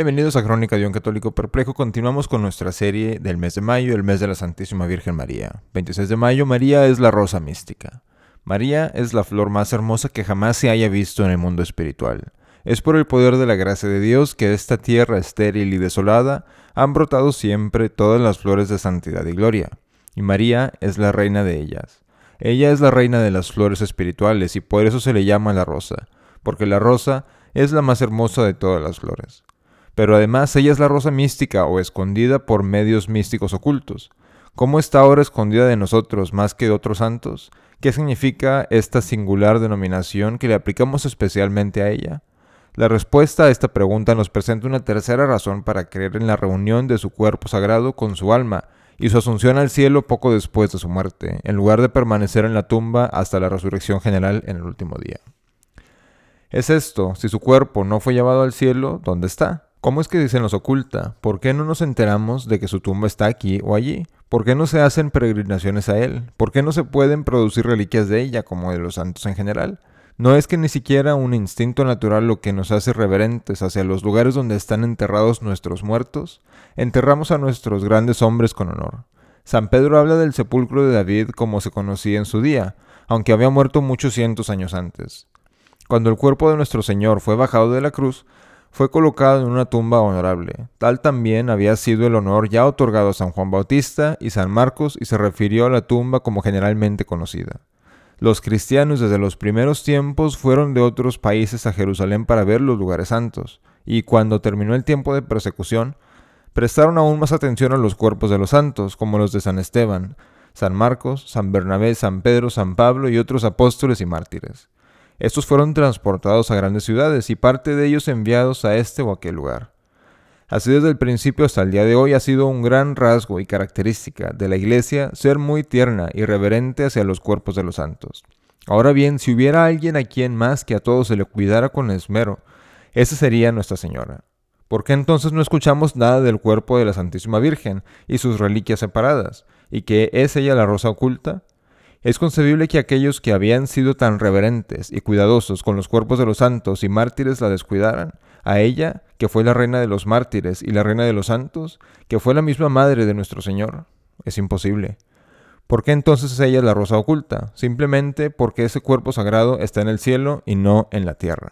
Bienvenidos a Crónica de un Católico Perplejo. Continuamos con nuestra serie del mes de mayo, el mes de la Santísima Virgen María. 26 de mayo, María es la rosa mística. María es la flor más hermosa que jamás se haya visto en el mundo espiritual. Es por el poder de la gracia de Dios que esta tierra estéril y desolada han brotado siempre todas las flores de santidad y gloria. Y María es la reina de ellas. Ella es la reina de las flores espirituales y por eso se le llama la rosa, porque la rosa es la más hermosa de todas las flores pero además ella es la rosa mística o escondida por medios místicos ocultos. ¿Cómo está ahora escondida de nosotros más que de otros santos? ¿Qué significa esta singular denominación que le aplicamos especialmente a ella? La respuesta a esta pregunta nos presenta una tercera razón para creer en la reunión de su cuerpo sagrado con su alma y su asunción al cielo poco después de su muerte, en lugar de permanecer en la tumba hasta la resurrección general en el último día. Es esto, si su cuerpo no fue llevado al cielo, ¿dónde está? ¿Cómo es que se nos oculta? ¿Por qué no nos enteramos de que su tumba está aquí o allí? ¿Por qué no se hacen peregrinaciones a él? ¿Por qué no se pueden producir reliquias de ella como de los santos en general? ¿No es que ni siquiera un instinto natural lo que nos hace reverentes hacia los lugares donde están enterrados nuestros muertos? Enterramos a nuestros grandes hombres con honor. San Pedro habla del sepulcro de David como se conocía en su día, aunque había muerto muchos cientos años antes. Cuando el cuerpo de nuestro Señor fue bajado de la cruz, fue colocado en una tumba honorable. Tal también había sido el honor ya otorgado a San Juan Bautista y San Marcos y se refirió a la tumba como generalmente conocida. Los cristianos desde los primeros tiempos fueron de otros países a Jerusalén para ver los lugares santos, y cuando terminó el tiempo de persecución, prestaron aún más atención a los cuerpos de los santos, como los de San Esteban, San Marcos, San Bernabé, San Pedro, San Pablo y otros apóstoles y mártires. Estos fueron transportados a grandes ciudades y parte de ellos enviados a este o aquel lugar. Así desde el principio hasta el día de hoy ha sido un gran rasgo y característica de la Iglesia ser muy tierna y reverente hacia los cuerpos de los santos. Ahora bien, si hubiera alguien a quien más que a todos se le cuidara con esmero, esa sería Nuestra Señora. ¿Por qué entonces no escuchamos nada del cuerpo de la Santísima Virgen y sus reliquias separadas? ¿Y que es ella la rosa oculta? Es concebible que aquellos que habían sido tan reverentes y cuidadosos con los cuerpos de los santos y mártires la descuidaran, a ella, que fue la reina de los mártires y la reina de los santos, que fue la misma madre de nuestro Señor. Es imposible. ¿Por qué entonces ella la rosa oculta? Simplemente porque ese cuerpo sagrado está en el cielo y no en la tierra.